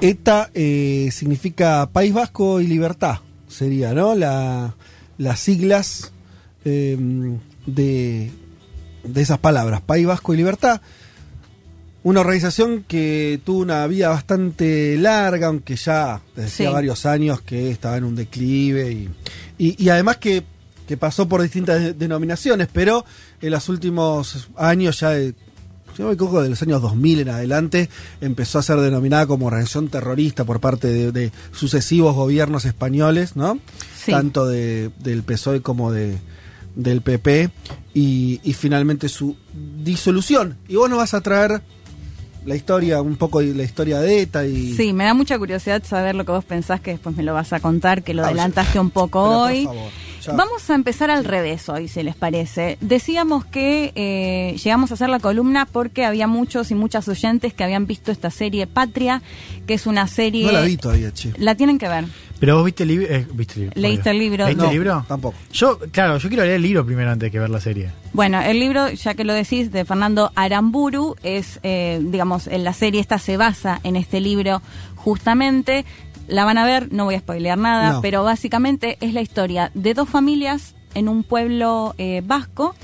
ETA eh, significa País Vasco y Libertad, sería, ¿no? La, las siglas eh, de, de esas palabras, País Vasco y Libertad. Una organización que tuvo una vida bastante larga, aunque ya desde hacía varios años que estaba en un declive y, y- y además que, que pasó por distintas de- denominaciones, pero en los últimos años, ya de, si no me equivoco, de los años 2000 en adelante, empezó a ser denominada como organización terrorista por parte de, de sucesivos gobiernos españoles, ¿no? Sí. Tanto de, del PSOE como de, del PP, y, y finalmente su disolución. Y vos nos vas a traer la historia, un poco de la historia de ETA y... Sí, me da mucha curiosidad saber lo que vos pensás, que después me lo vas a contar, que lo Ah, adelantaste un poco pero por hoy. favor, ya. Vamos a empezar al revés hoy, si les parece. Decíamos que eh, llegamos a hacer la columna porque había muchos y muchas oyentes que habían visto esta serie Patria, que es una serie... No la vi todavía, che. La tienen que ver. Pero vos viste el libro. eh, ¿viste el libro? Leíste el libro. ¿Leíste No, el libro? tampoco. Yo, claro, yo quiero leer el libro primero antes que ver la serie. Bueno, el libro, ya que lo decís, de Fernando Aramburu, es, eh, digamos, en la serie esta se basa en este libro justamente. La van a ver, no voy a spoilear nada, No. pero básicamente es la historia de dos familias en un pueblo eh, vasco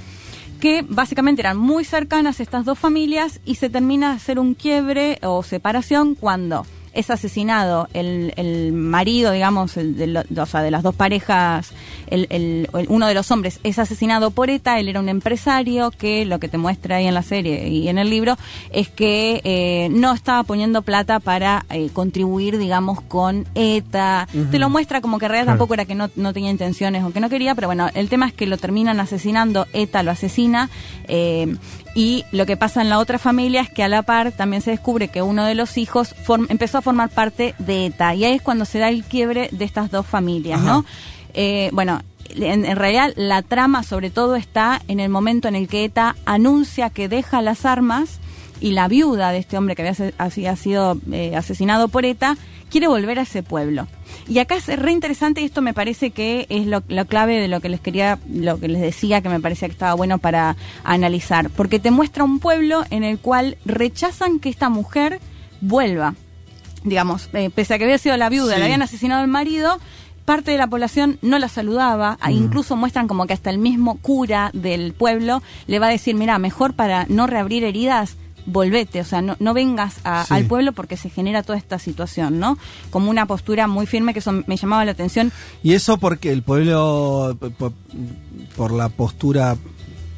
que básicamente eran muy cercanas estas dos familias y se termina de hacer un quiebre o separación cuando es asesinado el, el marido, digamos, el de, lo- o sea, de las dos parejas, el, el- uno de los hombres es asesinado por ETA, él era un empresario que lo que te muestra ahí en la serie y en el libro es que eh, no estaba poniendo plata para eh, contribuir, digamos, con ETA. Te lo muestra como que en realidad Claro. tampoco era que no, no tenía intenciones o que no quería, pero bueno, el tema es que lo terminan asesinando, ETA lo asesina, eh, y lo que pasa en la otra familia es que a la par también se descubre que uno de los hijos empezó a formar parte de ETA, y ahí es cuando se da el quiebre de estas dos familias, Ajá. ¿no? Eh, bueno, en, en realidad la trama sobre todo está en el momento en el que ETA anuncia que deja las armas y la viuda de este hombre que había sido eh, asesinado por ETA quiere volver a ese pueblo. Y acá es re interesante y esto me parece que es lo, la clave de lo que les quería, lo que les decía que me parecía que estaba bueno para analizar, porque te muestra un pueblo en el cual rechazan que esta mujer vuelva digamos, eh, pese a que había sido la viuda, Sí. le habían asesinado al marido, parte de la población no la saludaba, a- incluso muestran como que hasta el mismo cura del pueblo le va a decir, mira, mejor para no reabrir heridas, volvete, o sea, no, no vengas a- Sí. al pueblo porque se genera toda esta situación, ¿no? Como una postura muy firme que eso me llamaba la atención. Y eso porque el pueblo, p- p- por la postura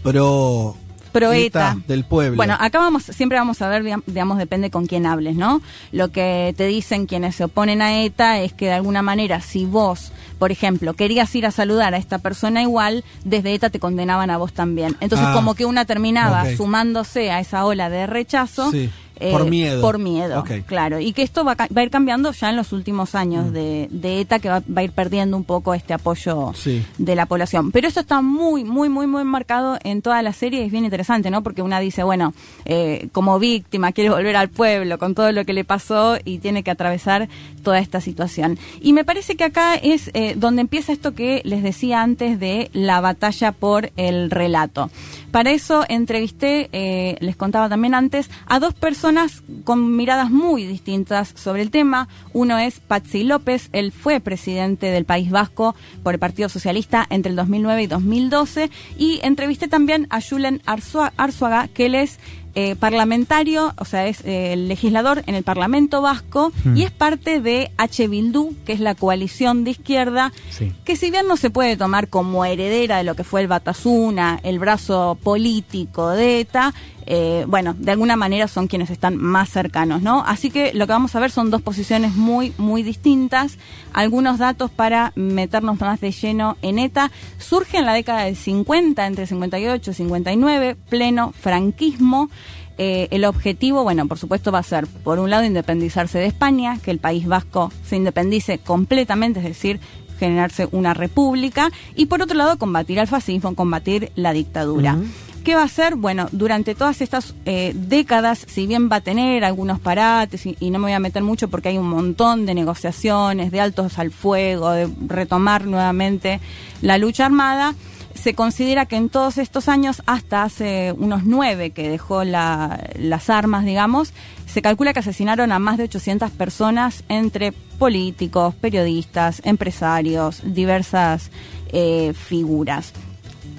pro, Pro ETA ETA. del pueblo. Bueno, acá vamos, siempre vamos a ver, digam- digamos, depende con quién hables, ¿no? Lo que te dicen quienes se oponen a ETA es que de alguna manera, si vos, por ejemplo, querías ir a saludar a esta persona igual, desde ETA te condenaban a vos también. Entonces, Ah, como que una terminaba sumándose a esa ola de rechazo. Sí, eh, por miedo. Por miedo, claro. Y que esto va, a ca- va a ir cambiando ya en los últimos años de, de ETA, que va, va a ir perdiendo un poco este apoyo Sí. de la población. Pero esto está muy, muy, muy, muy marcado en toda la serie. Es bien interesante, ¿no? Porque una dice, bueno, eh, como víctima quiere volver al pueblo con todo lo que le pasó y tiene que atravesar toda esta situación. Y me parece que acá es eh, donde empieza esto que les decía antes de la batalla por el relato. Para eso entrevisté, les contaba también antes, a dos personas con miradas muy distintas sobre el tema. Uno es Patsy López, él fue presidente del País Vasco por el Partido Socialista entre el 2009 y 2012. Y entrevisté también a Julen Arzua- Arzuaga, que él es eh, parlamentario, o sea, es eh, el legislador en el Parlamento Vasco y es parte de H. Bildu, que es la coalición de izquierda, Sí. que si bien no se puede tomar como heredera de lo que fue el Batasuna, el brazo político de ETA, eh, bueno, de alguna manera son quienes están más cercanos, ¿no? Así que lo que vamos a ver son dos posiciones muy, muy distintas. Algunos datos para meternos más de lleno en ETA. Surge en la década del 50, entre 58 y 59, pleno franquismo. eh, el objetivo, bueno, por supuesto va a ser, por un lado, independizarse de España, que el País Vasco se independice completamente, es decir, generarse una república, y por otro lado, combatir al fascismo, combatir la dictadura. ¿Qué va a hacer? Bueno, durante todas estas eh, décadas, si bien va a tener algunos parates, y, no me voy a meter mucho porque hay un montón de negociaciones, de altos al fuego, de retomar nuevamente la lucha armada, se considera que en todos estos años, hasta hace unos nueve que dejó la, las armas, digamos, se calcula que asesinaron a más de 800 personas entre políticos, periodistas, empresarios, diversas eh, figuras.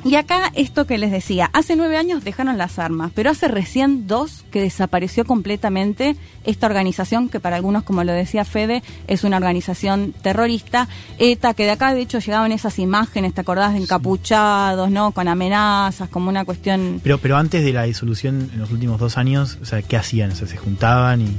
Y acá esto que les decía, hace nueve años dejaron las armas, pero hace recién dos que desapareció completamente esta organización que para algunos, como lo decía Fede, es una organización terrorista. ETA, que de acá de hecho llegaban esas imágenes, ¿te acordás? De encapuchados, ¿no? Con amenazas, como una cuestión... Pero, pero antes de la disolución, en los últimos dos años, o sea, ¿qué hacían? O sea, se juntaban y...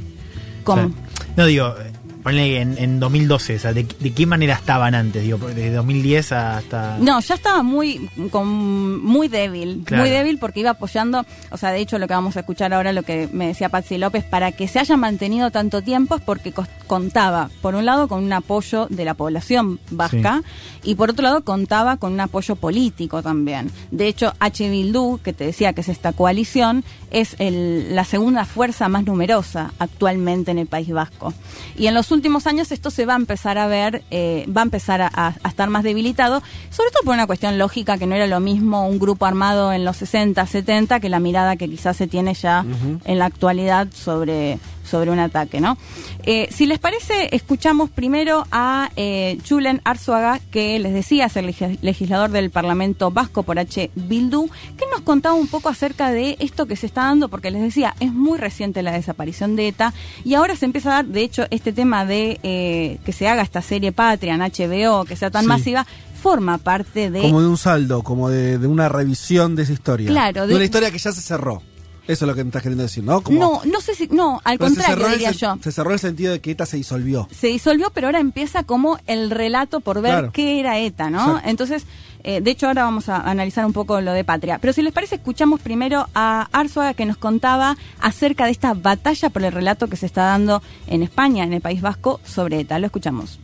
¿Cómo? O sea, no digo, ponle en, en 2012, o sea, ¿de, ¿de, qué manera estaban antes? Digo, desde 2010 hasta... No, ya estaba muy, con, muy débil, Claro. muy débil porque iba apoyando, o sea, de hecho lo que vamos a escuchar ahora, lo que me decía Patsy López, para que se haya mantenido tanto tiempo es porque cos- contaba, por un lado, con un apoyo de la población vasca y por otro lado contaba con un apoyo político también. De hecho, H. Bildu, que te decía que es esta coalición, es el- la segunda fuerza más numerosa actualmente en el País Vasco. Y en los últimos años esto se va a empezar a ver, eh, va a empezar a, a- a estar más debilitado, sobre todo por una cuestión lógica que no era lo mismo un grupo armado en los 60, 70 que la mirada que quizás se tiene ya en la actualidad sobre sobre un ataque, ¿no? Eh, si les parece, escuchamos primero a eh, Julen Arzuaga, que les decía es el leg- legislador del Parlamento Vasco por H. Bildu, que nos contaba un poco acerca de esto que se está dando, porque les decía, es muy reciente la desaparición de ETA, y ahora se empieza a dar, de hecho, este tema de eh, que se haga esta serie Patria en HBO, que sea tan Sí. masiva, forma parte de... Como de un saldo, como de, de una revisión de esa historia. Claro, de, de- una historia que ya se cerró. Eso es lo que me estás queriendo decir, ¿no? Como, No, no sé si... No, al contrario, diría el yo. Se cerró el sentido de que ETA se disolvió. se disolvió, pero ahora empieza como el relato por ver Claro. qué era ETA, ¿no? Exacto. Entonces, eh, de hecho, ahora vamos a analizar un poco lo de Patria. Pero si les parece, escuchamos primero a Arzuaga que nos contaba acerca de esta batalla por el relato que se está dando en España, en el País Vasco, sobre ETA. Lo escuchamos.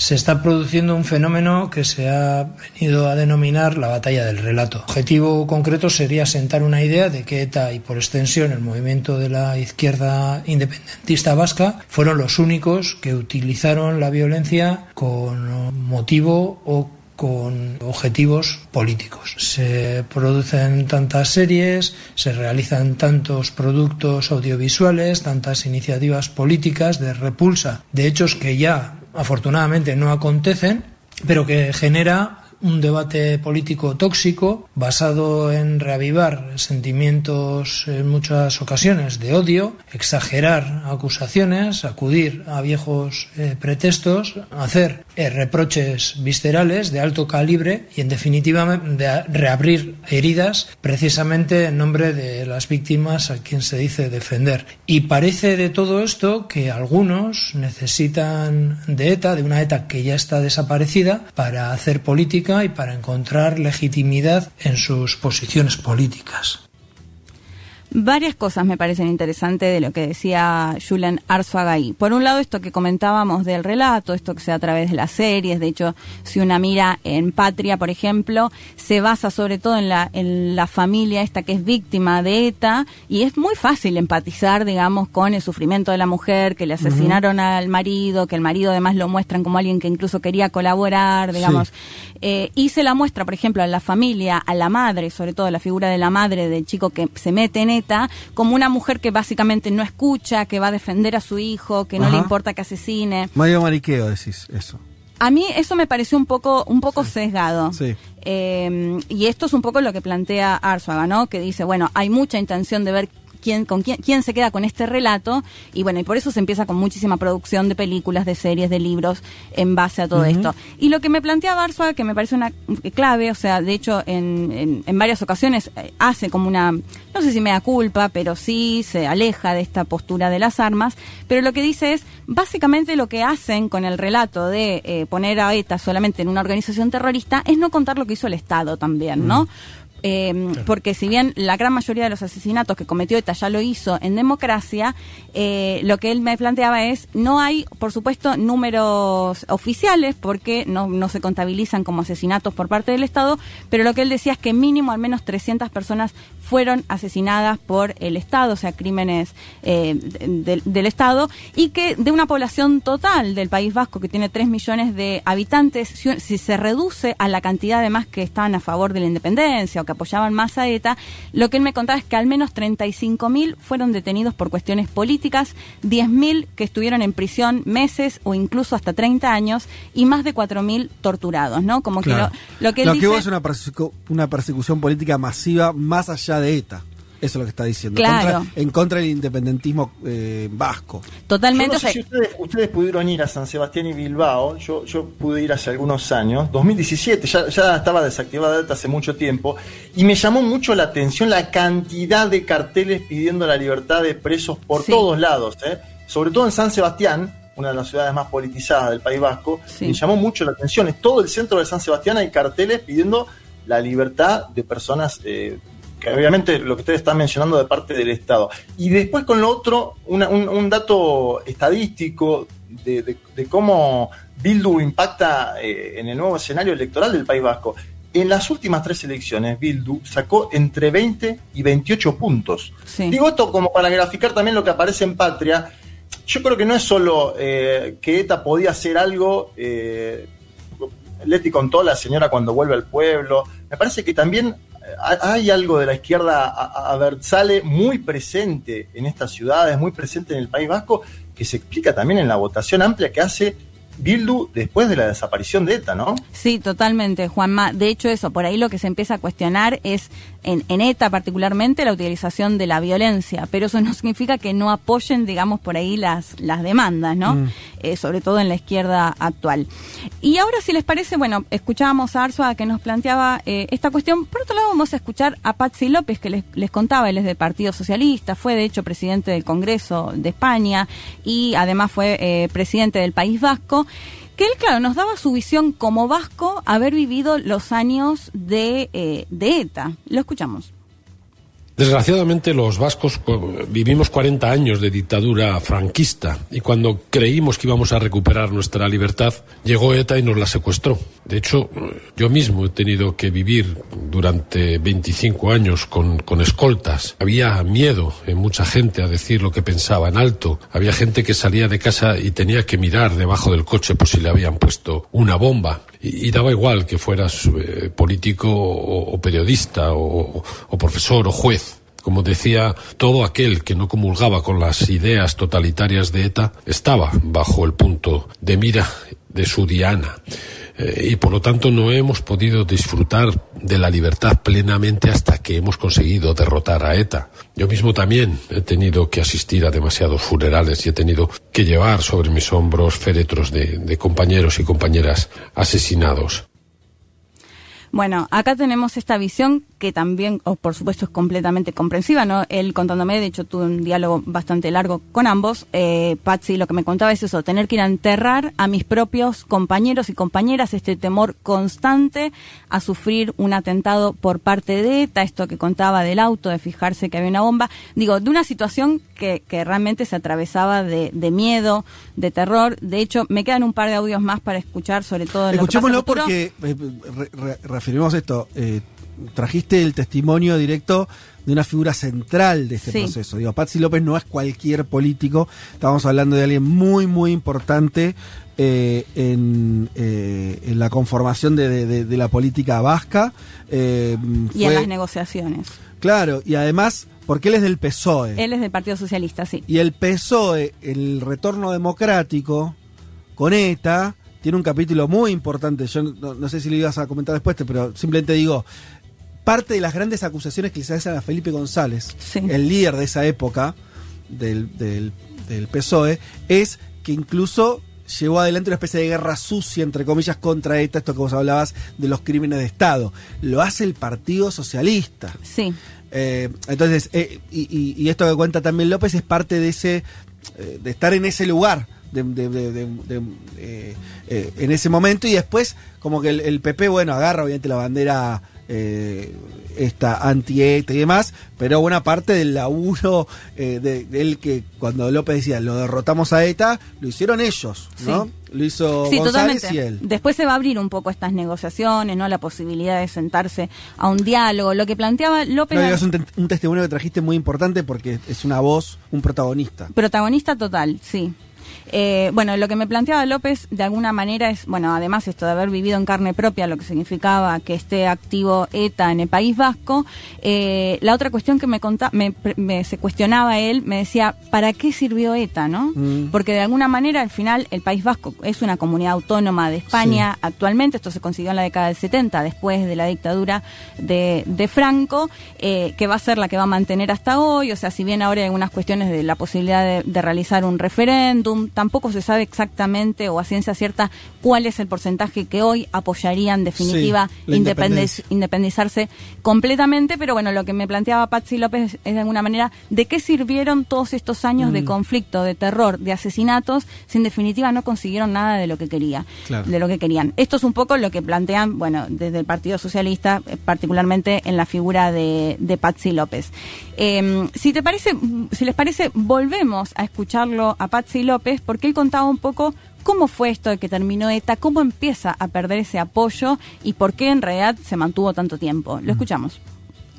Se está produciendo un fenómeno que se ha venido a denominar la batalla del relato. El objetivo concreto sería sentar una idea de que ETA y por extensión el movimiento de la izquierda independentista vasca fueron los únicos que utilizaron la violencia con motivo o con objetivos políticos. Se producen tantas series, se realizan tantos productos audiovisuales, tantas iniciativas políticas de repulsa de hechos que ya afortunadamente no acontecen, pero que genera un debate político tóxico basado en reavivar sentimientos en muchas ocasiones de odio, exagerar acusaciones, acudir a viejos eh, pretextos, hacer eh, reproches viscerales de alto calibre y en definitiva de reabrir heridas precisamente en nombre de las víctimas a quien se dice defender. Y parece de todo esto que algunos necesitan de ETA, de una ETA que ya está desaparecida, para hacer política y para encontrar legitimidad en sus posiciones políticas. Varias cosas me parecen interesantes de lo que decía Julen Arzuaga ahí. Por un lado, esto que comentábamos del relato, esto que sea a través de las series. De hecho, si una mira en Patria, por ejemplo, se basa sobre todo en la, en la familia esta que es víctima de ETA y es muy fácil empatizar, digamos, con el sufrimiento de la mujer, que le asesinaron al marido, que el marido además lo muestran como alguien que incluso quería colaborar, digamos. Eh, y se la muestra, por ejemplo, a la familia, a la madre, sobre todo la figura de la madre del chico que se mete en Como una mujer que básicamente no escucha, que va a defender a su hijo, que no Ajá. le importa que asesine. Mario Mariqueo decís eso. A mí eso me pareció un poco, un poco sesgado. Sí. Eh, y esto es un poco lo que plantea Arzuaga, ¿no? Que dice, bueno, hay mucha intención de ver quién, con quién, quién se queda con este relato, y bueno, y por eso se empieza con muchísima producción de películas, de series, de libros, en base a todo esto. Y lo que me planteaba Arzuaga, que me parece una clave, o sea, de hecho, en, en, en varias ocasiones eh, hace como una, no sé si me da culpa, pero sí se aleja de esta postura de las armas, pero lo que dice es, básicamente lo que hacen con el relato de eh, poner a ETA solamente en una organización terrorista es no contar lo que hizo el Estado también, ¿no? Eh, porque si bien la gran mayoría de los asesinatos que cometió ETA ya lo hizo en democracia, eh, lo que él me planteaba es, no hay, por supuesto, números oficiales, porque no, no se contabilizan como asesinatos por parte del Estado, pero lo que él decía es que mínimo al menos 300 personas fueron asesinadas por el Estado, o sea, crímenes eh, de- del Estado, y que de una población total del País Vasco, que tiene 3 millones de habitantes, si, si se reduce a la cantidad de más que estaban a favor de la independencia o que apoyaban más a ETA, lo que él me contaba es que al menos 35.000 fueron detenidos por cuestiones políticas, 10.000 que estuvieron en prisión meses o incluso hasta 30 años, y más de 4.000 torturados, ¿no? Como Claro. que lo, lo que él Lo dice... hubo es una, persecu- una persecución política masiva más allá de ETA. Eso es lo que está diciendo. Claro. Contra- en contra del independentismo eh, vasco. Totalmente, Yo no sé si ustedes, ustedes pudieron ir a San Sebastián y Bilbao. Yo, yo pude ir hace algunos años, 2017, ya, ya estaba desactivada hace mucho tiempo. Y me llamó mucho la atención la cantidad de carteles pidiendo la libertad de presos por Sí. todos lados. ¿eh? Sobre todo en San Sebastián, una de las ciudades más politizadas del País Vasco. Sí. Me llamó mucho la atención. En todo el centro de San Sebastián hay carteles pidiendo la libertad de personas. eh, que obviamente lo que ustedes están mencionando de parte del Estado. Y después con lo otro, una- un, un dato estadístico de, de- de cómo Bildu impacta eh, en el nuevo escenario electoral del País Vasco. En las últimas tres elecciones, Bildu sacó entre 20 y 28 puntos. Sí. Digo esto como para graficar también lo que aparece en Patria. Yo creo que no es solo eh, que ETA podía hacer algo, eh, Leti contó la señora cuando vuelve al pueblo, me parece que también hay algo de la izquierda a- muy presente en estas ciudades, muy presente en el País Vasco, que se explica también en la votación amplia que hace Bildu después de la desaparición de ETA, ¿no? Sí, totalmente, Juanma. De hecho, eso, por ahí lo que se empieza a cuestionar es, en, en ETA particularmente, la utilización de la violencia, pero eso no significa que no apoyen, digamos, por ahí las, las demandas, ¿no? Eh, sobre todo en la izquierda actual. Y ahora, si les parece, bueno, escuchábamos a Arsua que nos planteaba eh, esta cuestión. Por otro lado, vamos a escuchar a Patsy López, que les, les contaba, él es del Partido Socialista, fue de hecho presidente del Congreso de España y además fue eh, presidente del País Vasco que él, claro, nos daba su visión como vasco haber vivido los años de, eh, de ETA. Lo escuchamos. Desgraciadamente los vascos pues, vivimos 40 años de dictadura franquista y cuando creímos que íbamos a recuperar nuestra libertad, llegó ETA y nos la secuestró. De hecho, yo mismo he tenido que vivir durante 25 años con, con escoltas. Había miedo en mucha gente a decir lo que pensaba en alto. Había gente que salía de casa y tenía que mirar debajo del coche por si le habían puesto una bomba. Y, daba igual que fueras eh, político o, o periodista o, o profesor o juez. Como decía, todo aquel que no comulgaba con las ideas totalitarias de ETA estaba bajo el punto de mira de su diana. Eh, y por lo tanto no hemos podido disfrutar de la libertad plenamente hasta que hemos conseguido derrotar a ETA. Yo mismo también he tenido que asistir a demasiados funerales y he tenido que llevar sobre mis hombros féretros de, de compañeros y compañeras asesinados. Bueno, acá tenemos esta visión que también, o por supuesto, es completamente comprensiva, ¿no? Él contándome, de hecho, tuve un diálogo bastante largo con ambos. Eh, Patsy lo que me contaba es eso, tener que ir a enterrar a mis propios compañeros y compañeras, este temor constante a sufrir un atentado por parte de ETA, esto que contaba del auto, de fijarse que había una bomba. Digo, de una situación que, que realmente se atravesaba de, de miedo, de terror. De hecho, me quedan un par de audios más para escuchar, sobre todo... lo que pasa en Escuchémoslo el futuro. porque eh, re- esto. eh, trajiste el testimonio directo de una figura central de este Sí. proceso. Digo, Patsy López no es cualquier político. Estamos hablando de alguien muy, muy importante eh, en, eh, en la conformación de, de- de- de la política vasca. Eh, Y en las negociaciones. Claro, y además, porque él es del PSOE. Él es del Partido Socialista, sí. Y el PSOE, el retorno democrático, con ETA, tiene un capítulo muy importante. Yo no, no sé si lo ibas a comentar después, pero simplemente digo, parte de las grandes acusaciones que se hacen a Felipe González, Sí. el líder de esa época del, del, del PSOE, es que incluso llevó adelante una especie de guerra sucia, entre comillas, contra ETA, esto que vos hablabas de los crímenes de Estado. Lo hace el Partido Socialista. Sí. Eh, entonces, eh, y, y- y esto que cuenta también López es parte de ese, eh, de estar en ese lugar, de, de- de- de- de- en ese momento, y después como que el, el PP, bueno, agarra obviamente la bandera eh, esta anti-ETA y demás, pero buena parte del laburo eh, de, de él que cuando López decía lo derrotamos a ETA, lo hicieron ellos, ¿no? Sí. Lo hizo Sí, González totalmente. y él. Después se va a abrir un poco estas negociaciones, ¿no? La posibilidad de sentarse a un diálogo. Lo que planteaba López. No, es un, te- un testimonio que trajiste muy importante porque es una voz, un protagonista. Protagonista total, sí. Eh, bueno, lo que me planteaba López de alguna manera es, bueno, además esto de haber vivido en carne propia, lo que significaba que esté activo ETA en el País Vasco, eh, la otra cuestión que me, conta, me, me- se cuestionaba él, me decía, ¿para qué sirvió ETA, no? Mm. Porque de alguna manera al final el País Vasco es una comunidad autónoma de España actualmente, esto se consiguió en la década del 70, después de la dictadura de, de Franco, eh, que va a ser la que va a mantener hasta hoy, o sea, si bien ahora hay algunas cuestiones de la posibilidad de, de realizar un referéndum, tampoco se sabe exactamente o a ciencia cierta cuál es el porcentaje que hoy apoyarían en definitiva Sí, independizarse completamente, pero bueno, lo que me planteaba Patsy López es de alguna manera de qué sirvieron todos estos años Mm. de conflicto, de terror, de asesinatos, si en definitiva no consiguieron nada de lo que quería, Claro. de lo que querían. Esto es un poco lo que plantean, bueno, desde el Partido Socialista, eh, particularmente en la figura de, de Patsy López. Eh, si te parece, si les parece, volvemos a escucharlo a Patsy López, porque él contaba un poco cómo fue esto de que terminó ETA, cómo empieza a perder ese apoyo y por qué en realidad se mantuvo tanto tiempo. Lo escuchamos.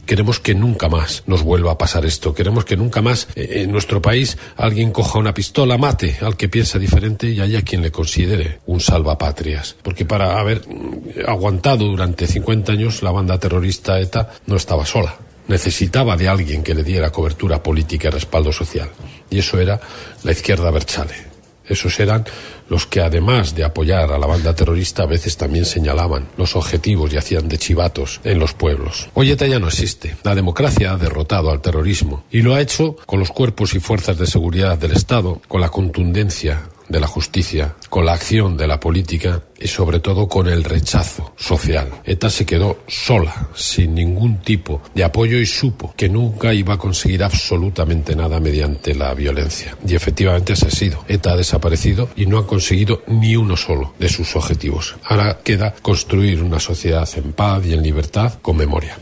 Queremos que nunca más nos vuelva a pasar esto. Queremos que nunca más eh, en nuestro país alguien coja una pistola, mate al que piensa diferente y haya quien le considere un salvapatrias. Porque para haber mm, aguantado durante 50 años la banda terrorista ETA no estaba sola. Necesitaba de alguien que le diera cobertura política y respaldo social. Y eso era la izquierda Berchale. Esos eran los que, además de apoyar a la banda terrorista, a veces también señalaban los objetivos y hacían de chivatos en los pueblos. Hoy ya no existe. La democracia ha derrotado al terrorismo y lo ha hecho con los cuerpos y fuerzas de seguridad del Estado, con la contundencia de la justicia, con la acción de la política y sobre todo con el rechazo social. ETA se quedó sola, sin ningún tipo de apoyo y supo que nunca iba a conseguir absolutamente nada mediante la violencia. Y efectivamente así ha sido. ETA ha desaparecido y no han conseguido ni uno solo de sus objetivos. Ahora queda construir una sociedad en paz y en libertad con memoria.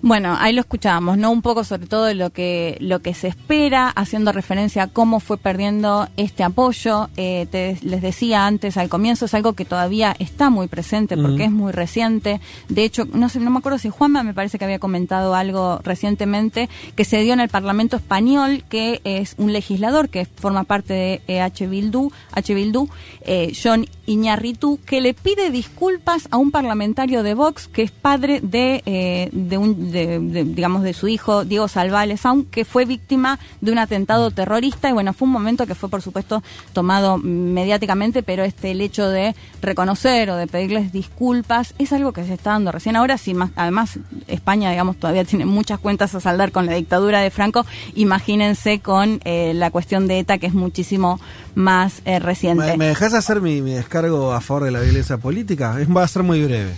Bueno, ahí lo escuchábamos, ¿no? Un poco sobre todo de lo que, lo que se espera, haciendo referencia a cómo fue perdiendo este apoyo. Eh, te- les decía antes al comienzo, es algo que todavía está muy presente porque es muy reciente. De hecho, no sé, no me acuerdo si Juanma me parece que había comentado algo recientemente que se dio en el Parlamento español, que es un legislador que forma parte de eh, H. Bildu, H. Bildu, eh, John Iñarritu, que le pide disculpas a un parlamentario de Vox que es padre de, eh, de un, de, digamos, de su hijo Diego Salvales, que fue víctima de un atentado terrorista y bueno, fue un momento que fue por supuesto tomado mediáticamente, pero este el hecho de reconocer o de pedirles disculpas es algo que se está dando recién ahora, si más, además España, digamos, todavía tiene muchas cuentas a saldar con la dictadura de Franco, imagínense con eh, la cuestión de ETA que es muchísimo más eh, reciente. ¿Me, me dejas hacer mi, descargo a favor de la violencia política? Va a ser muy breve.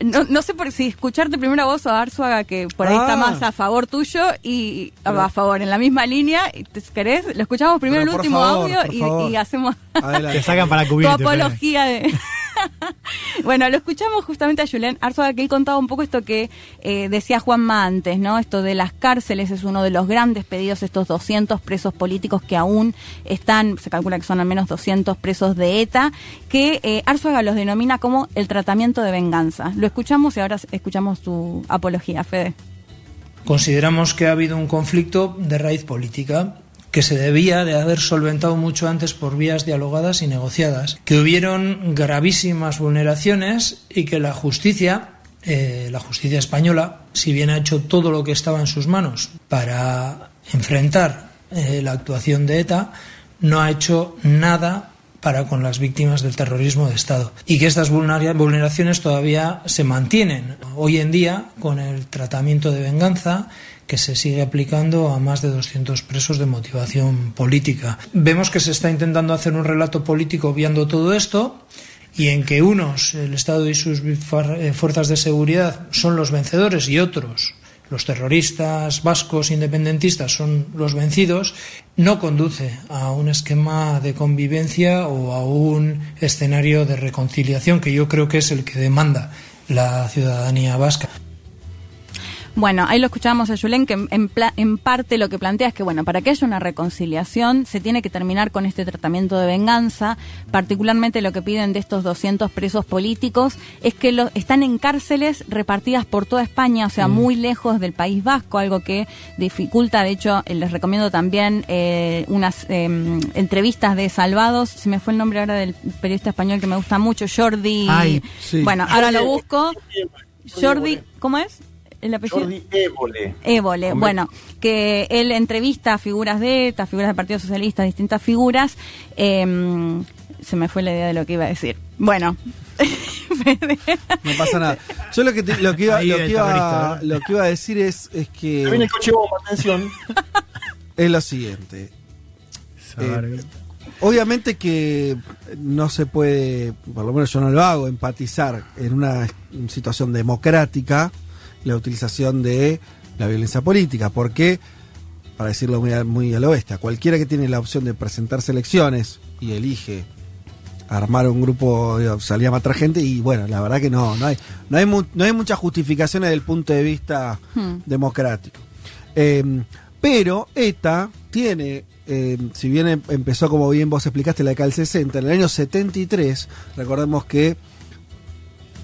No, no sé por si escucharte primero a vos o a Arzuaga, que por ahí Ah. está más a favor tuyo y a favor, en la misma línea. y ¿Te querés? Lo escuchamos primero el último favor, audio y, hacemos Adelante. Te sacan para tu cubrirte. Apología de... bueno, lo escuchamos justamente a Julián Arzuaga, que él contaba un poco esto que eh, decía Juanma antes, ¿no? Esto de las cárceles es uno de los grandes pedidos, estos 200 presos políticos que aún están, se calcula que son al menos 200 presos de ETA, que eh, Arzuaga los denomina como el tratamiento de venganza. Lo escuchamos y ahora escuchamos tu apología, Fede. Consideramos que ha habido un conflicto de raíz política que se debía de haber solventado mucho antes por vías dialogadas y negociadas, que hubieron gravísimas vulneraciones y que la justicia, eh, la justicia española, si bien ha hecho todo lo que estaba en sus manos para enfrentar eh, la actuación de ETA, no ha hecho nada para con las víctimas del terrorismo de Estado y que estas vulnera- vulneraciones todavía se mantienen hoy en día con el tratamiento de venganza que se sigue aplicando a más de 200 presos de motivación política. Vemos que se está intentando hacer un relato político obviando todo esto y en que unos, el Estado y sus eh, fuerzas de seguridad, son los vencedores y otros, los terroristas vascos independentistas, son los vencidos, no conduce a un esquema de convivencia o a un escenario de reconciliación que yo creo que es el que demanda la ciudadanía vasca. Bueno, ahí lo escuchábamos a Julen, que en, en pla- en parte lo que plantea es que, bueno, para que haya una reconciliación se tiene que terminar con este tratamiento de venganza. Particularmente lo que piden de estos 200 presos políticos es que lo, están en cárceles repartidas por toda España, o sea, muy lejos del País Vasco, algo que dificulta. De hecho, eh, les recomiendo también eh, unas eh, entrevistas de Salvados. Se me fue el nombre ahora del periodista español que me gusta mucho, Jordi. Ay, sí. Bueno, ahora lo busco. Jordi. ¿cómo es? El apellido. Jordi Évole. Évole, Hombre. bueno, que él entrevista a figuras de ETA, figuras del Partido Socialista, distintas figuras. eh, se me fue la idea de lo que iba a decir. Bueno. No pasa nada. Yo lo que, te- lo que, iba, lo que, lo que iba a decir es, es Se viene el que coche bomba, atención. es lo siguiente. Eh. Obviamente que no se puede, por lo menos yo no lo hago, empatizar en una situación democrática la utilización de la violencia política, porque, para decirlo muy, muy al oeste, a cualquiera que tiene la opción de presentarse elecciones y elige armar un grupo, salir a matar gente, y bueno, la verdad que no, no hay, no hay, mu- no hay muchas justificaciones desde el punto de vista Hmm. democrático. Eh, pero ETA tiene, eh, si bien em- empezó como bien vos explicaste la década del 60, en el año 73, recordemos que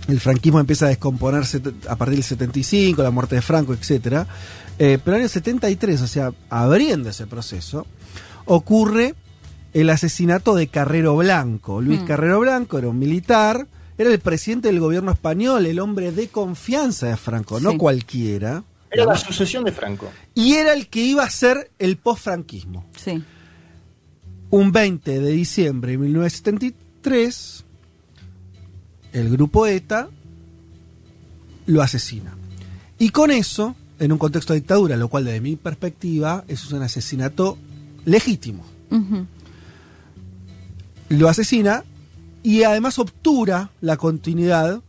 el franquismo empieza a descomponerse a partir del 75, la muerte de Franco, etcétera. Eh, pero en el año 73, o sea, abriendo ese proceso, ocurre el asesinato de Carrero Blanco. Luis Mm. Carrero Blanco era un militar, era el presidente del gobierno español, el hombre de confianza de Franco, no cualquiera. Era la sucesión de Franco. Y era el que iba a ser el post-franquismo. Sí. Un 20 de diciembre de 1973, el grupo ETA lo asesina. Y con eso, en un contexto de dictadura, lo cual desde mi perspectiva es un asesinato legítimo. Lo asesina y además obtura la continuidad,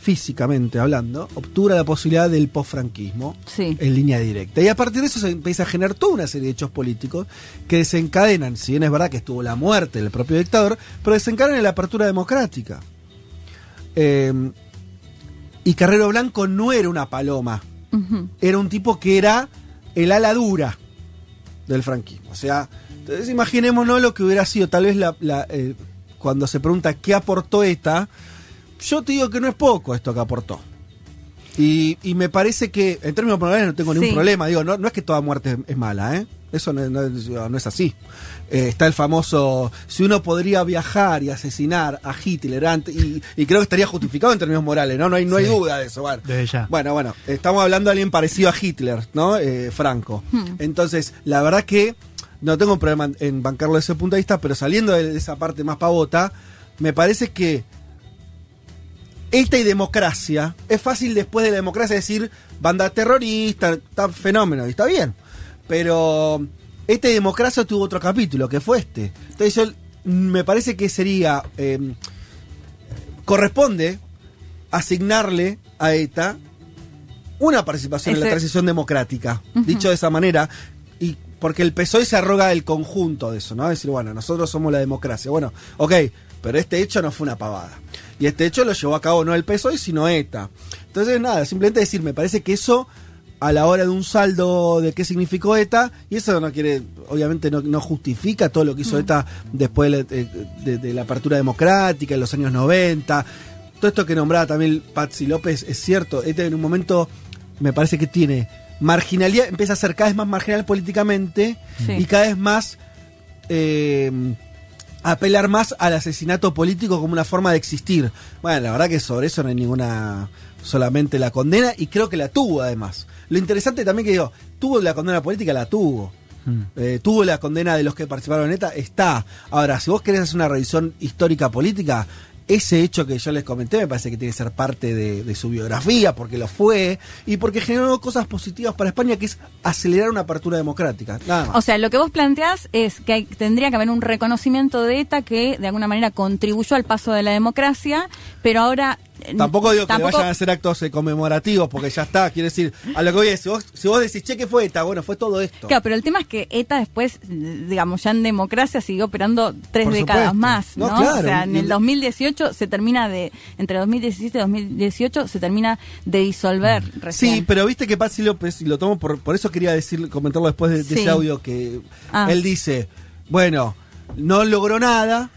físicamente hablando, obtura la posibilidad del post-franquismo Sí. en línea directa. Y a partir de eso se empieza a generar toda una serie de hechos políticos que desencadenan, si bien es verdad que estuvo la muerte del propio dictador, pero desencadenan la apertura democrática. Eh, y Carrero Blanco no era una paloma, era un tipo que era el ala dura del franquismo. O sea, entonces imaginémonos lo que hubiera sido tal vez la, la, eh, cuando se pregunta qué aportó ETA, yo te digo que no es poco esto que aportó. Y, y me parece que, en términos morales, no tengo ningún Sí. problema. Digo, no, no es que toda muerte es, es mala, ¿eh? Eso no, no es- no es así. Eh, está el famoso, si uno podría viajar y asesinar a Hitler antes, y, y creo que estaría justificado en términos morales, ¿no? No hay, no hay Sí. duda de eso. Bueno, Desde ya. bueno, bueno, estamos hablando de alguien parecido a Hitler, ¿no? Eh, Franco. Entonces, la verdad que no tengo un problema en- en bancarlo desde ese punto de vista, pero saliendo de esa parte más pavota, me parece que esta y democracia, es fácil después de la democracia decir banda terrorista, está fenómeno, y está bien. Pero esta y democracia tuvo otro capítulo, que fue este. Entonces yo me parece que sería, eh, corresponde asignarle a ETA una participación en la transición democrática, dicho de esa manera, y porque el PSOE se arroga el conjunto de eso, ¿no? Decir, bueno, nosotros somos la democracia. Bueno, ok, pero este hecho no fue una pavada. Y este hecho lo llevó a cabo no el PSOE, sino ETA. Entonces, nada, simplemente decir, me parece que eso, a la hora de un saldo de qué significó ETA, y eso no quiere, obviamente no, no justifica todo lo que hizo ETA después de, de- de- de la apertura democrática en los años 90. Todo esto que nombraba también Patsy López es cierto. ETA en un momento me parece que tiene marginalidad, empieza a ser cada vez más marginal políticamente Sí. y cada vez más eh, apelar más al asesinato político como una forma de existir. Bueno, la verdad que sobre eso no hay ninguna solamente la condena y creo que la tuvo además. Lo interesante también que digo, tuvo la condena política, la tuvo. Mm. Eh, tuvo la condena de los que participaron en ETA, está. Ahora, si vos querés hacer una revisión histórica política, ese hecho que yo les comenté me parece que tiene que ser parte de, de su biografía, porque lo fue, y porque generó cosas positivas para España, que es acelerar una apertura democrática. Nada más. O sea, lo que vos planteás es que hay- tendría que haber un reconocimiento de ETA que de alguna manera contribuyó al paso de la democracia, pero ahora Tampoco digo que tampoco- vayan a hacer actos eh, conmemorativos, porque ya está. Quiero decir, a lo que voy es, si vos, si vos decís, che, ¿qué fue ETA? Bueno, fue todo esto. Claro, pero el tema es que ETA después, digamos, ya en democracia siguió operando tres Por décadas supuesto. más, No, ¿no? claro, o sea, en el el- 2018 se termina de, entre 2017 y 2018 se termina de disolver recién. Sí, pero viste que Patsy López, y lo tomo por, por eso quería decir, comentarlo después de, de Sí. ese audio, que Ah. él dice, bueno, no logró nada,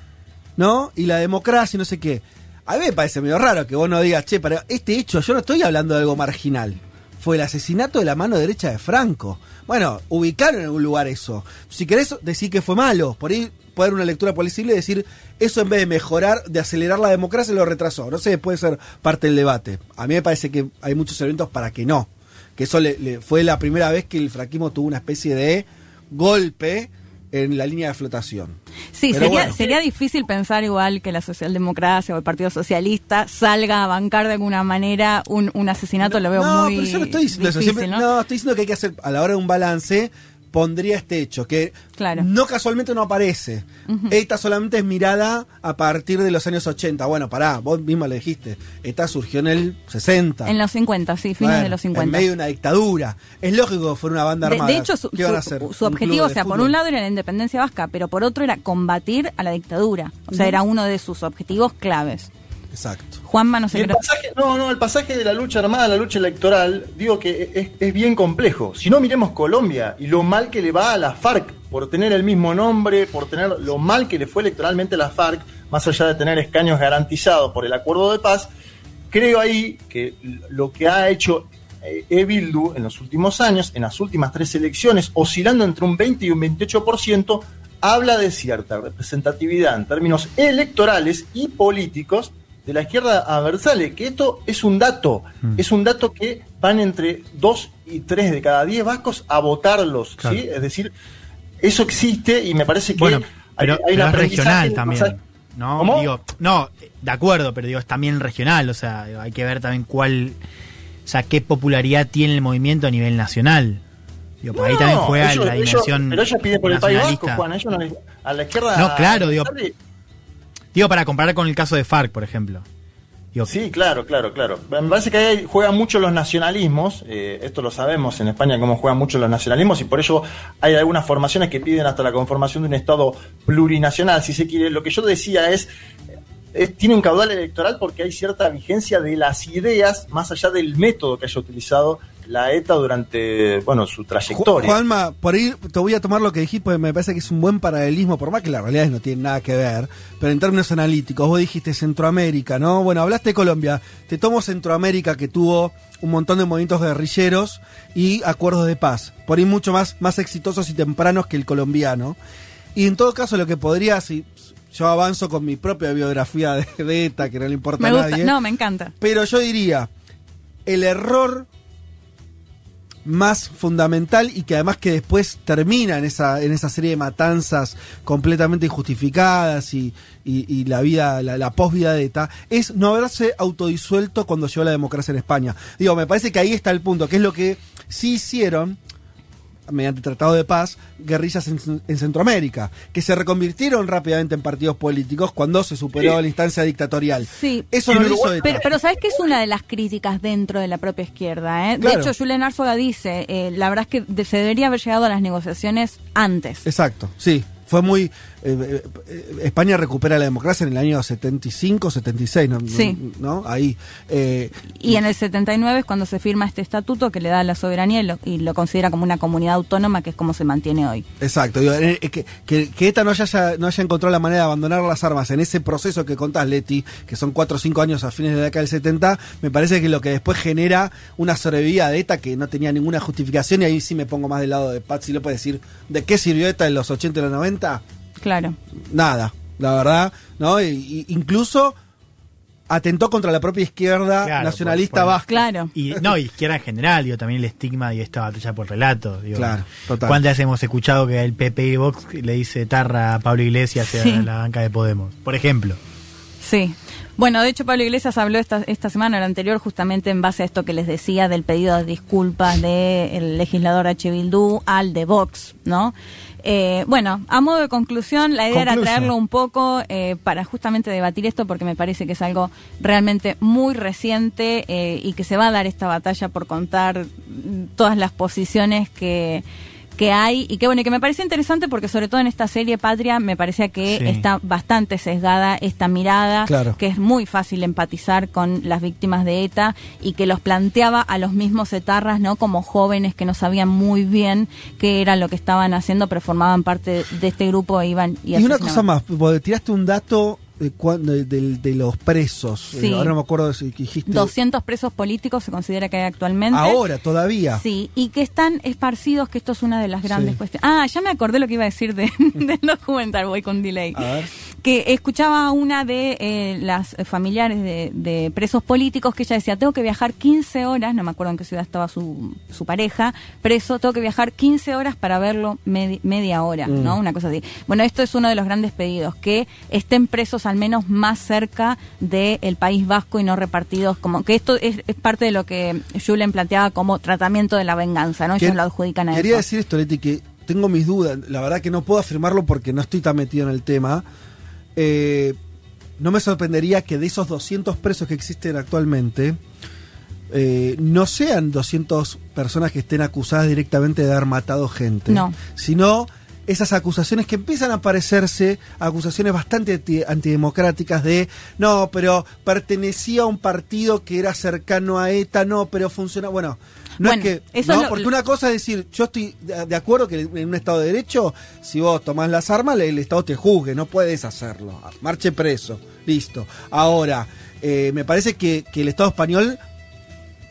¿no? Y la democracia, no sé qué. A mí me parece medio raro que vos no digas, che, pero este hecho, yo no estoy hablando de algo marginal. Fue el asesinato de la mano derecha de Franco. Bueno, ubicar en algún lugar eso. Si querés decir que fue malo, por ahí poder una lectura posible y decir, eso en vez de mejorar, de acelerar la democracia, lo retrasó. No sé, puede ser parte del debate. A mí me parece que hay muchos elementos para que no. Que eso le, le- fue la primera vez que el franquismo tuvo una especie de golpe en la línea de flotación. Sí, sería, bueno. sería difícil pensar igual que la socialdemocracia o el Partido Socialista salga a bancar de alguna manera un, un asesinato, lo veo no, muy pero yo no estoy diciendo difícil, eso. Siempre- ¿no? ¿no? estoy diciendo que hay que hacer, a la hora de un balance, pondría este hecho, que Claro. no casualmente no aparece. ETA solamente es mirada a partir de los años 80. Bueno, pará, vos misma lo dijiste. ETA surgió en el 60. En los 50, sí, fines Bueno, de los En 50. medio de una dictadura. Es lógico que fuera una banda De, armada. de hecho, su, ¿Qué van a su- hacer? su ¿Un objetivo, o de sea, por un lado era la independencia vasca, pero por otro era combatir a la dictadura. O sea, era uno de sus objetivos claves. Exacto. Juanma no el pasaje, no, no, el pasaje de la lucha armada a la lucha electoral, digo que es, es bien complejo. Si no, miremos Colombia y lo mal que le va a la FARC por tener el mismo nombre, por tener lo mal que le fue electoralmente a la FARC, más allá de tener escaños garantizados por el acuerdo de paz, creo ahí que lo que ha hecho eh, Ebildu en los últimos años, en las últimas tres elecciones, oscilando entre un 20 y un 28%, habla de cierta representatividad en términos electorales y políticos de la izquierda adversale, que esto es un dato, es un dato que van entre 2 y 3 de cada 10 vascos a votarlos, Claro. ¿sí? Es decir, eso existe y me parece que Bueno, pero, hay pero es aprendizaje regional también. pasaje. ¿no? ¿Cómo? Digo, no, de acuerdo, pero digo, es también regional, o sea, hay que ver también cuál, o sea, qué popularidad tiene el movimiento a nivel nacional. Digo, por ahí No, también juega ellos- la ellos- dimensión pero ellos piden por el País Vasco. Juan, ellos no a la izquierda No, claro, digo- Digo, para comparar con el caso de FARC, por ejemplo. Digo, Sí, claro, claro, claro. Me parece que ahí juegan mucho los nacionalismos, eh, esto lo sabemos en España cómo juegan mucho los nacionalismos y por ello hay algunas formaciones que piden hasta la conformación de un Estado plurinacional, si se quiere. Lo que yo decía es, es- tiene un caudal electoral porque hay cierta vigencia de las ideas más allá del método que haya utilizado la ETA durante, bueno, su trayectoria. Juanma, por ahí te voy a tomar lo que dijiste porque me parece que es un buen paralelismo, por más que la realidad no tiene nada que ver, pero en términos analíticos, vos dijiste Centroamérica, ¿no? Bueno, hablaste de Colombia, te tomo Centroamérica que tuvo un montón de movimientos guerrilleros y acuerdos de paz, por ahí mucho más, más exitosos y tempranos que el colombiano. Y en todo caso lo que podría, si yo avanzo con mi propia biografía de, de ETA, que no le importa Me a nadie. no, me encanta. Pero yo diría, el error más fundamental y que además que después termina en esa, en esa serie de matanzas completamente injustificadas y, y- y la vida, la, la posvida de ETA, es no haberse autodisuelto cuando llegó la democracia en España. Digo, me parece que ahí está el punto, que es lo que sí hicieron mediante tratado de paz, guerrillas en, en Centroamérica, que se reconvirtieron rápidamente en partidos políticos cuando se superó Sí. la instancia dictatorial. Sí. Eso no lo hizo ETA. Pero, pero ¿sabes que es una de las críticas dentro de la propia izquierda? ¿eh? Claro. De hecho, Julián Arzuaga dice, eh, la verdad es que se debería haber llegado a las negociaciones antes. Exacto, sí. Fue muy. Eh, eh, España recupera la democracia en el año 75, 76, ¿no? Sí. ¿no? Ahí. eh, Y en el 79 es cuando se firma este estatuto que le da la soberanía y lo, y lo considera como una comunidad autónoma, que es como se mantiene hoy. Exacto, digo, eh, que, que, que ETA no haya, no haya encontrado la manera de abandonar las armas en ese proceso que contás, Leti, que son 4 o 5 años a fines de la década del 70, me parece que lo que después genera una sobrevida de ETA que no tenía ninguna justificación, y ahí sí me pongo más del lado de Patsy López decir, ¿de qué sirvió ETA en los 80 y los 90? Claro. Nada, la verdad, ¿no? Y- y incluso atentó contra la propia izquierda Claro, nacionalista por- por- vasca. Claro. Y no, y izquierda en general, digo, también el estigma y esta batalla por relato. Digo, Claro, total. ¿Cuántas hemos escuchado que el PP y Vox le dice tarra a Pablo Iglesias Sí. a la banca de Podemos? Por ejemplo. Sí. Bueno, de hecho Pablo Iglesias habló esta, esta semana, la anterior, justamente en base a esto que les decía del pedido de disculpas del legislador H. Bildú al de Vox, ¿no? Eh, bueno, a modo de conclusión, la idea era traerlo un poco eh, para justamente debatir esto porque me parece que es algo realmente muy reciente eh, y que se va a dar esta batalla por contar todas las posiciones que que hay y que bueno y que me parece interesante porque sobre todo en esta serie Patria me parecía que Sí. está bastante sesgada esta mirada Claro. que es muy fácil empatizar con las víctimas de ETA y que los planteaba a los mismos etarras no como jóvenes que no sabían muy bien qué era lo que estaban haciendo pero formaban parte de este grupo e iban y, Y una cosa más, tiraste un dato de, de, de- los presos. Sí. Ahora no me acuerdo si dijiste. 200 presos políticos se considera que hay actualmente Ahora, todavía. Sí, y que están esparcidos, que esto es una de las grandes Sí. cuestiones. Ah, ya me acordé lo que iba a decir de, del documental, voy con delay. A ver. Que escuchaba a una de eh, las familiares de, de presos políticos que ella decía, tengo que viajar 15 horas, no me acuerdo en qué ciudad estaba su, su pareja, preso, tengo que viajar 15 horas para verlo medi- media hora, Mm. ¿no? Una cosa así. Bueno, esto es uno de los grandes pedidos, que estén presos al menos más cerca del País Vasco y no repartidos como que esto es, es parte de lo que Julen planteaba como tratamiento de la venganza, ¿no? Ellos lo adjudican a Quería eso. decir esto, Leti, que tengo mis dudas. La verdad que no puedo afirmarlo porque no estoy tan metido en el tema. Eh, no me sorprendería que de esos 200 presos que existen actualmente, eh, no sean 200 personas que estén acusadas directamente de haber matado gente. No. Sino esas acusaciones que empiezan a parecerse acusaciones bastante anti- antidemocráticas de no, pero pertenecía a un partido que era cercano a ETA, no, pero funciona. Bueno, no Bueno, es que. eso no, es lo- porque una cosa es decir, yo estoy de acuerdo que en un Estado de Derecho, si vos tomás las armas, el Estado te juzgue, no puedes hacerlo. Marche preso, listo. Ahora, eh, me parece que, que el Estado español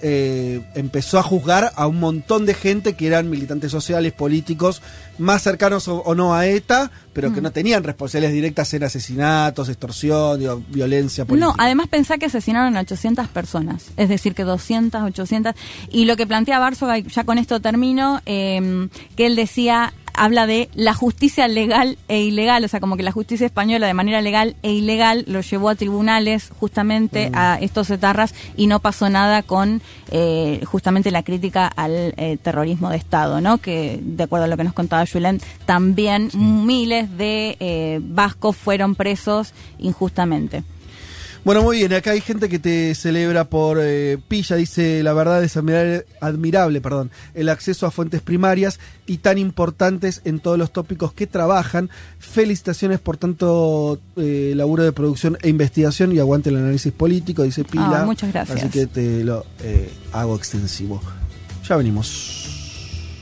eh, empezó a juzgar a un montón de gente que eran militantes sociales, políticos, más cercanos o, o no a ETA, pero que no tenían responsabilidades directas en asesinatos, extorsión, digo, violencia política. No, además pensá que asesinaron a 800 personas, es decir, que 200, 800. Y lo que plantea Bársoga, y ya con esto termino, eh, que él decía, habla de la justicia legal e ilegal, o sea, como que la justicia española de manera legal e ilegal lo llevó a tribunales justamente a estos etarras y no pasó nada con eh, justamente la crítica al eh, terrorismo de Estado, ¿no? Que de acuerdo a lo que nos contaba Julen, también miles de eh, vascos fueron presos injustamente. Bueno, muy bien, acá hay gente que te celebra por eh, pilla, dice, la verdad es admirable, admirable, perdón, el acceso a fuentes primarias y tan importantes en todos los tópicos que trabajan. Felicitaciones por tanto eh, laburo de producción e investigación y aguante el análisis político, dice Pila. Ah, muchas gracias. Así que te lo eh, hago extensivo. Ya venimos.